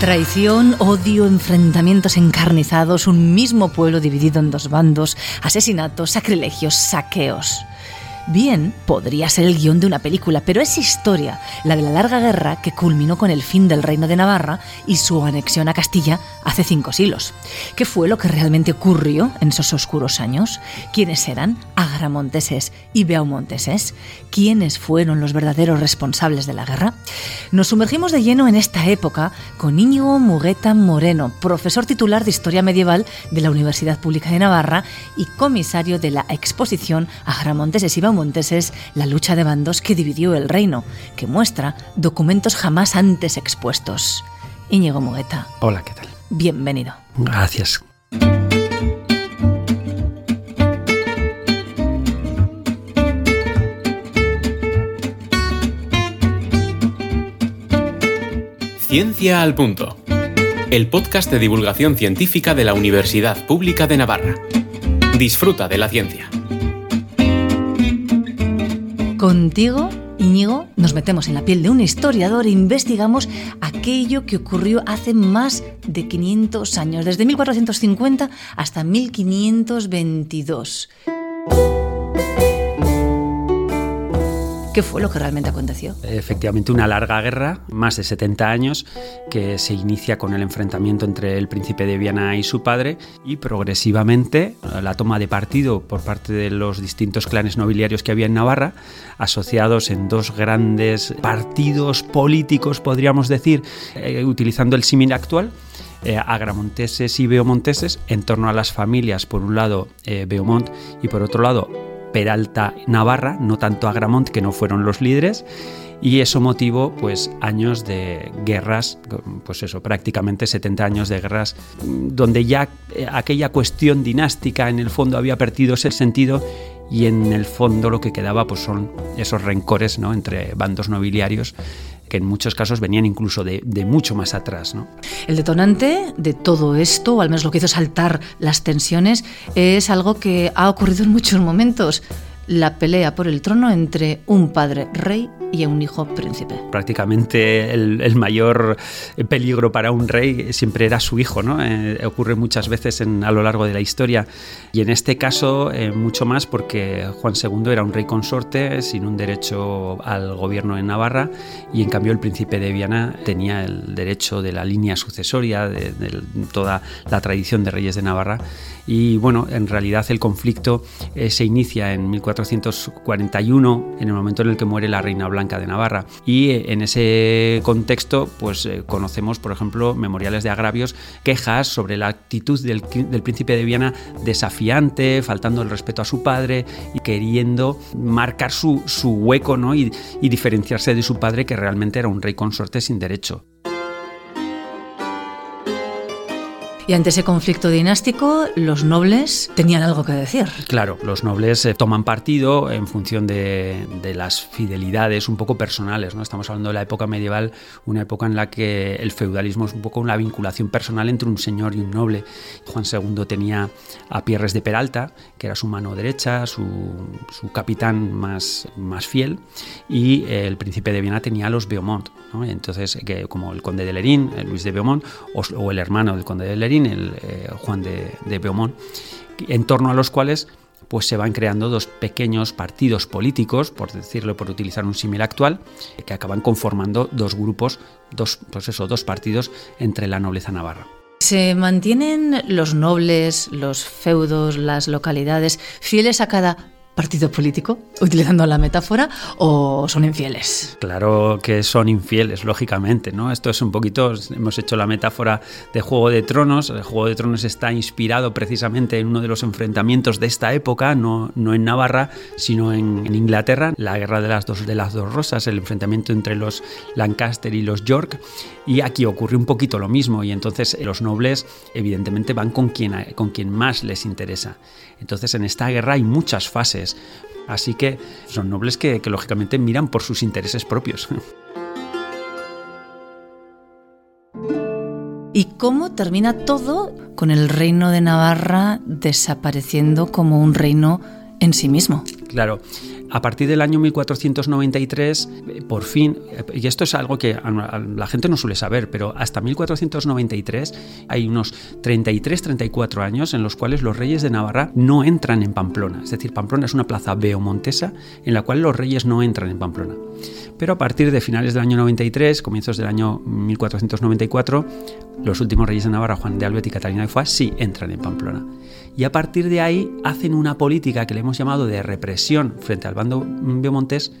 Traición, odio, enfrentamientos encarnizados, un mismo pueblo dividido en dos bandos, asesinatos, sacrilegios, saqueos. Bien, podría ser el guion de una película, pero es historia, la de la larga guerra que culminó con el fin del reino de Navarra y su anexión a Castilla hace cinco siglos. ¿Qué fue lo que realmente ocurrió en esos oscuros años? ¿Quiénes eran agramonteses y beaumonteses? ¿Quiénes fueron los verdaderos responsables de la guerra? Nos sumergimos de lleno en esta época con Íñigo Mugueta Moreno, profesor titular de Historia Medieval de la Universidad Pública de Navarra y comisario de la exposición Agramonteses la lucha de bandos que dividió el reino, que muestra documentos jamás antes expuestos. Íñigo Mugueta. Hola, ¿qué tal? Bienvenido. Gracias. Ciencia al Punto, el podcast de divulgación científica de la Universidad Pública de Navarra. Disfruta de la ciencia. Contigo, Íñigo, nos metemos en la piel de un historiador e investigamos aquello que ocurrió hace más de 500 años, desde 1450 hasta 1522. ¿Qué fue lo que realmente aconteció? Efectivamente, una larga guerra, más de 70 años, que se inicia con el enfrentamiento entre el príncipe de Viana y su padre y progresivamente la toma de partido por parte de los distintos clanes nobiliarios que había en Navarra, asociados en dos grandes partidos políticos, podríamos decir, eh, utilizando el símil actual. Eh, agramonteses y beomonteses en torno a las familias, por un lado eh, Beaumont y por otro lado Peralta Navarra, no tanto Agramont, que no fueron los líderes, y eso motivó pues años de guerras, pues eso, prácticamente 70 años de guerras, donde ya eh, aquella cuestión dinástica en el fondo había perdido ese sentido y en el fondo lo que quedaba pues son esos rencores ¿no? entre bandos nobiliarios que en muchos casos venían incluso de, mucho más atrás. El detonante de todo esto, o al menos lo que hizo saltar las tensiones, es algo que ha ocurrido en muchos momentos la pelea por el trono entre un padre rey y un hijo príncipe. Prácticamente el, mayor peligro para un rey siempre era su hijo, ¿no? Eh, ocurre muchas veces en, a lo largo de la historia y en este caso eh, mucho más porque Juan II era un rey consorte sin un derecho al gobierno en Navarra y en cambio el príncipe de Viana tenía el derecho de la línea sucesoria de, toda la tradición de reyes de Navarra y bueno, en realidad el conflicto eh, se inicia en 1441 en el momento en el que muere la reina blanca de Navarra. Y eh, en ese contexto, pues eh, conocemos, por ejemplo, memoriales de agravios, quejas sobre la actitud del, del, príncipe de Viana desafiante, faltando el respeto a su padre y queriendo marcar su, su hueco ¿no? y diferenciarse de su padre, que realmente era un rey consorte sin derecho. Y ante ese conflicto dinástico, los nobles tenían algo que decir. Claro, los nobles eh, toman partido en función de, las fidelidades un poco personales. ¿no? Estamos hablando de la época medieval, una época en la que el feudalismo es un poco una vinculación personal entre un señor y un noble. Juan II tenía a Pierres de Peralta, que era su mano derecha, su, su capitán más, más fiel, y eh, el príncipe de Viena tenía a los Beaumont. Entonces, que, como el conde de Lerín, Luis de Beaumont, o, el hermano del conde de Lerín, el eh, Juan de, de, Beaumont, en torno a los cuales pues se van creando dos pequeños partidos políticos, por decirlo, por utilizar un símil actual, que acaban conformando dos grupos, dos, pues dos partidos entre la nobleza navarra. ¿Se mantienen los nobles, los feudos, las localidades fieles a cada partido político, utilizando la metáfora, o son infieles? Claro que son infieles, lógicamente, ¿no? Esto es un poquito, hemos hecho la metáfora de Juego de Tronos, el Juego de Tronos está inspirado precisamente en uno de los enfrentamientos de esta época, no, no en Navarra, sino en, Inglaterra, la guerra de las, dos, de las dos rosas, el enfrentamiento entre los Lancaster y los York, y aquí ocurre un poquito lo mismo, y entonces los nobles evidentemente van con quien, con quien más les interesa. Entonces en esta guerra hay muchas fases, así que son nobles que, que lógicamente miran por sus intereses propios. ¿Y cómo termina todo con el reino de Navarra desapareciendo como un reino en sí mismo? Claro, a partir del año 1493, eh, por fin, eh, y esto es algo que la gente no suele saber, pero hasta 1493 hay unos 33-34 años en los cuales los reyes de Navarra no entran en Pamplona. Es decir, Pamplona es una plaza beomontesa en la cual los reyes no entran en Pamplona. Pero a partir de finales del año 93, comienzos del año 1494, los últimos reyes de Navarra, Juan de Albet y Catalina de Foix, sí entran en Pamplona. Y a partir de ahí hacen una política que le hemos llamado de represión frente al bando Beomontés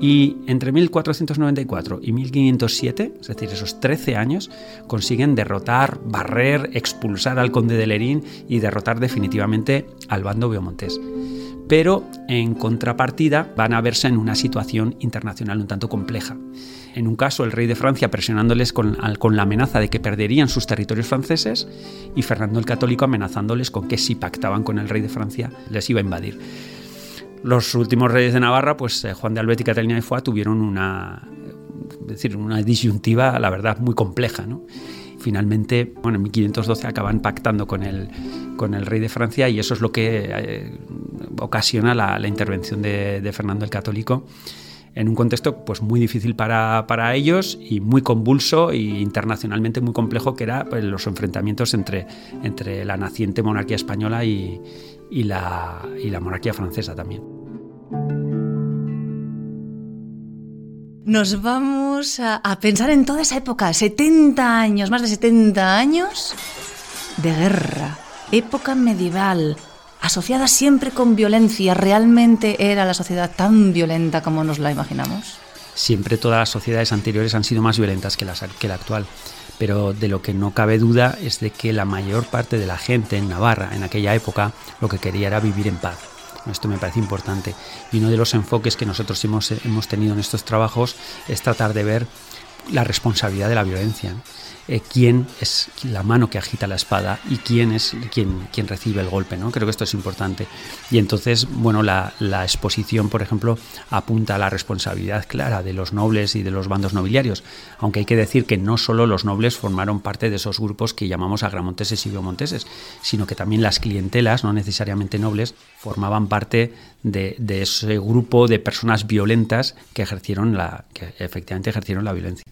y entre 1494 y 1507, es decir, esos 13 años, consiguen derrotar, barrer, expulsar al conde de Lerín y derrotar definitivamente al bando Beomontés. Pero en contrapartida van a verse en una situación internacional un tanto compleja. En un caso, el rey de Francia presionándoles con, la amenaza de que perderían sus territorios franceses y Fernando el Católico amenazándoles con que si pactaban con el rey de Francia les iba a invadir. Los últimos reyes de Navarra, pues eh, Juan de Albet y Catalina de Foix, tuvieron una, decir, una disyuntiva, la verdad, muy compleja. Finalmente, bueno, en 1512 acaban pactando con el, con el rey de Francia y eso es lo que eh, ocasiona la, intervención de, Fernando el Católico en un contexto pues muy difícil para, ellos y muy convulso e internacionalmente muy complejo que era pues, los enfrentamientos entre, entre la naciente monarquía española y, y la, y la monarquía francesa también. Nos vamos a, pensar en toda esa época, 70 años, más de 70 años de guerra, época medieval, asociada siempre con violencia. ¿Realmente era la sociedad tan violenta como nos la imaginamos? Siempre todas las sociedades anteriores han sido más violentas que, que la actual pero de lo que no cabe duda es de que la mayor parte de la gente en Navarra en aquella época lo que quería era vivir en paz. Esto me parece importante. Y uno de los enfoques que nosotros hemos, hemos tenido en estos trabajos es tratar de ver la responsabilidad de la violencia. Eh, quién es la mano que agita la espada y quién es quien, quien recibe el golpe. ¿no? Creo que esto es importante. Y entonces, bueno, la, la, exposición, por ejemplo, apunta a la responsabilidad clara de los nobles y de los bandos nobiliarios, aunque hay que decir que no solo los nobles formaron parte de esos grupos que llamamos agramonteses y biomonteses, sino que también las clientelas, no necesariamente nobles, formaban parte de, de ese grupo de personas violentas que ejercieron la, que efectivamente ejercieron la violencia.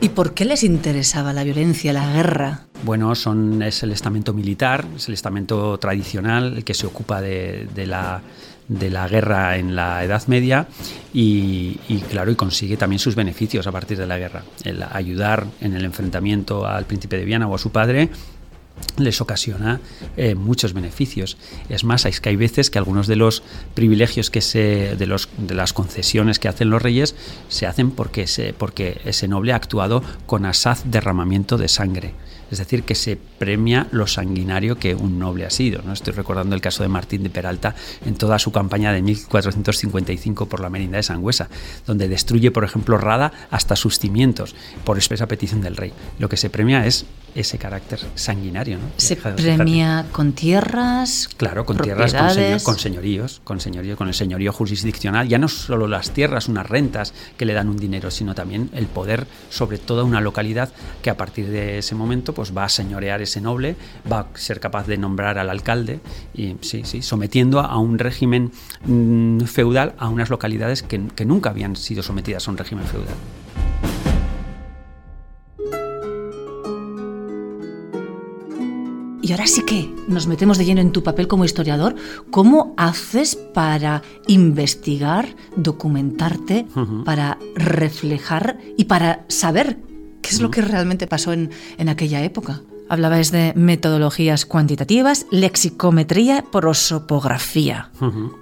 ¿Y por qué les interesaba la violencia, la guerra? Bueno, son, es el estamento militar, es el estamento tradicional el que se ocupa de, la, guerra en la Edad Media y, y, claro, y consigue también sus beneficios a partir de la guerra. El ayudar en el enfrentamiento al príncipe de Viana o a su padre les ocasiona eh, muchos beneficios. Es más, es que hay veces que algunos de los privilegios que se, de, los, de las concesiones que hacen los reyes se hacen porque, se, porque ese noble ha actuado con asaz derramamiento de sangre es decir, que se premia lo sanguinario que un noble ha sido. ¿no? Estoy recordando el caso de Martín de Peralta en toda su campaña de 1455 por la Merinda de Sangüesa, donde destruye, por ejemplo, Rada hasta sus cimientos, por expresa petición del rey. Lo que se premia es ese carácter sanguinario. ¿No? Se premia con tierras. Claro, con tierras, con, señoríos, con señorío, con el señorío jurisdiccional. Ya no solo las tierras, unas rentas que le dan un dinero, sino también el poder sobre toda una localidad que a partir de ese momento pues va a señorear ese noble, va a ser capaz de nombrar al alcalde y sí, sí, sometiendo a un régimen mm, feudal a unas localidades que, que nunca habían sido sometidas a un régimen feudal. Y ahora sí que nos metemos de lleno en tu papel como historiador. ¿Cómo haces para investigar, documentarte, para reflejar y para saber ¿Qué es lo que realmente pasó en, aquella época? Hablabais de metodologías cuantitativas, lexicometría, prosopografía.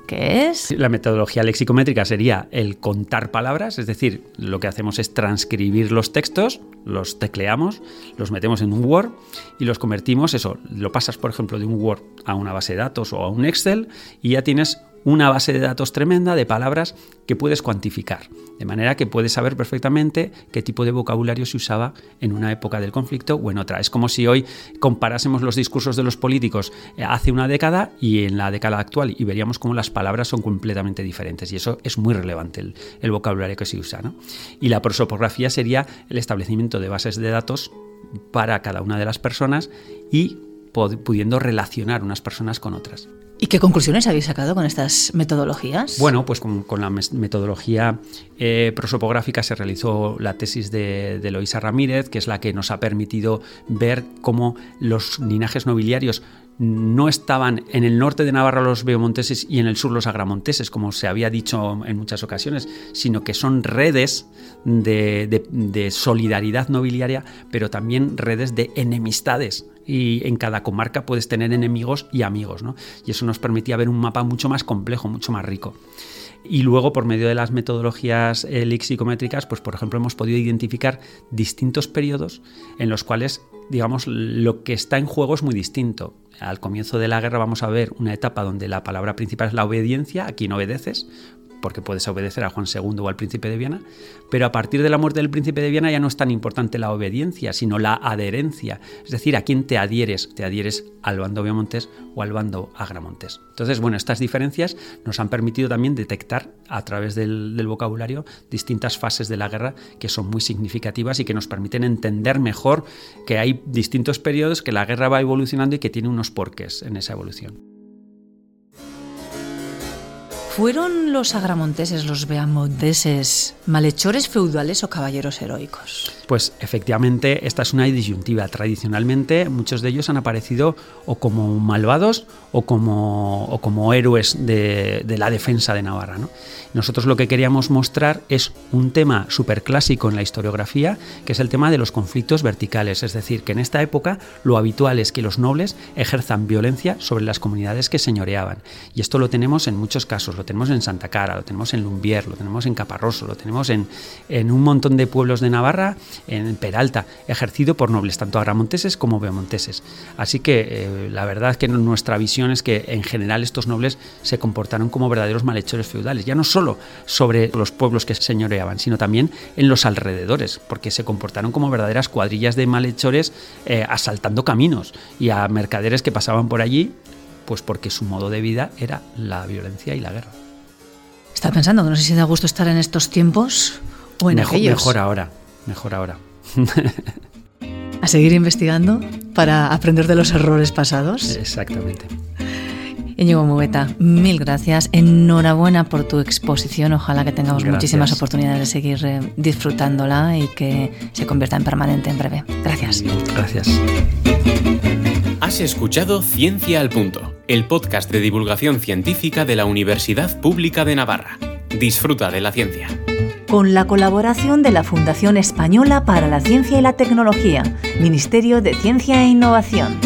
¿Qué es? La metodología lexicométrica sería el contar palabras, es decir, lo que hacemos es transcribir los textos, los tecleamos, los metemos en un Word y los convertimos, eso, lo pasas por ejemplo de un Word a una base de datos o a un Excel y ya tienes una base de datos tremenda de palabras que puedes cuantificar, de manera que puedes saber perfectamente qué tipo de vocabulario se usaba en una época del conflicto o en otra. Es como si hoy comparásemos los discursos de los políticos eh, hace una década y en la década actual y veríamos cómo las palabras son completamente diferentes y eso es muy relevante el, vocabulario que se usa. Y la prosopografía sería el establecimiento de bases de datos para cada una de las personas y pudiendo relacionar unas personas con otras. ¿Y qué conclusiones habéis sacado con estas metodologías? Bueno, pues con, la metodología eh, prosopográfica se realizó la tesis de, de Loisa Ramírez, que es la que nos ha permitido ver cómo los linajes nobiliarios no estaban en el norte de Navarra los beomonteses y en el sur los agramonteses, como se había dicho en muchas ocasiones, sino que son redes de, solidaridad nobiliaria, pero también redes de enemistades. Y en cada comarca puedes tener enemigos y amigos, ¿no? Y eso nos permitía ver un mapa mucho más complejo, mucho más rico. Y luego, por medio de las metodologías eh, lexicométricas, pues por ejemplo, hemos podido identificar distintos periodos en los cuales, digamos, lo que está en juego es muy distinto. Al comienzo de la guerra vamos a ver una etapa donde la palabra principal es la obediencia, aquí no obedeces, porque puedes obedecer a Juan II o al príncipe de Viena, pero a partir de la muerte del príncipe de Viena ya no es tan importante la obediencia, sino la adherencia, es decir, a quién te adhieres, te adhieres al bando Viamontes o al bando Agramontes. Entonces, bueno, estas diferencias nos han permitido también detectar a través del, del vocabulario distintas fases de la guerra que son muy significativas y que nos permiten entender mejor que hay distintos periodos, que la guerra va evolucionando y que tiene unos porqués en esa evolución. ¿Fueron los agramonteses, los beamonteses, malhechores feudales o caballeros heroicos? Pues efectivamente, esta es una disyuntiva. Tradicionalmente, muchos de ellos han aparecido o como malvados o como, o como héroes de, la defensa de Navarra. Nosotros lo que queríamos mostrar es un tema súper clásico en la historiografía, que es el tema de los conflictos verticales. Es decir, que en esta época lo habitual es que los nobles ejerzan violencia sobre las comunidades que señoreaban. Y esto lo tenemos en muchos casos. Lo tenemos en Santa Cara, lo tenemos en Lumbier, lo tenemos en Caparroso, lo tenemos en, en un montón de pueblos de Navarra en Peralta, ejercido por nobles, tanto agramonteses como beamonteses. Así que eh, la verdad es que nuestra visión es que en general estos nobles se comportaron como verdaderos malhechores feudales, ya no solo sobre los pueblos que señoreaban, sino también en los alrededores, porque se comportaron como verdaderas cuadrillas de malhechores eh, asaltando caminos y a mercaderes que pasaban por allí, pues porque su modo de vida era la violencia y la guerra. Está pensando que no sé si da gusto estar en estos tiempos o en mejor, aquellos. Mejor ahora mejor ahora. a seguir investigando para aprender de los errores pasados. Exactamente. Íñigo Mugueta, mil gracias. Enhorabuena por tu exposición. Ojalá que tengamos muchísimas oportunidades de seguir eh, disfrutándola y que se convierta en permanente en breve. Gracias. Gracias. Has escuchado Ciencia al Punto, el podcast de divulgación científica de la Universidad Pública de Navarra. Disfruta de la ciencia con la colaboración de la Fundación Española para la Ciencia y la Tecnología, Ministerio de Ciencia e Innovación.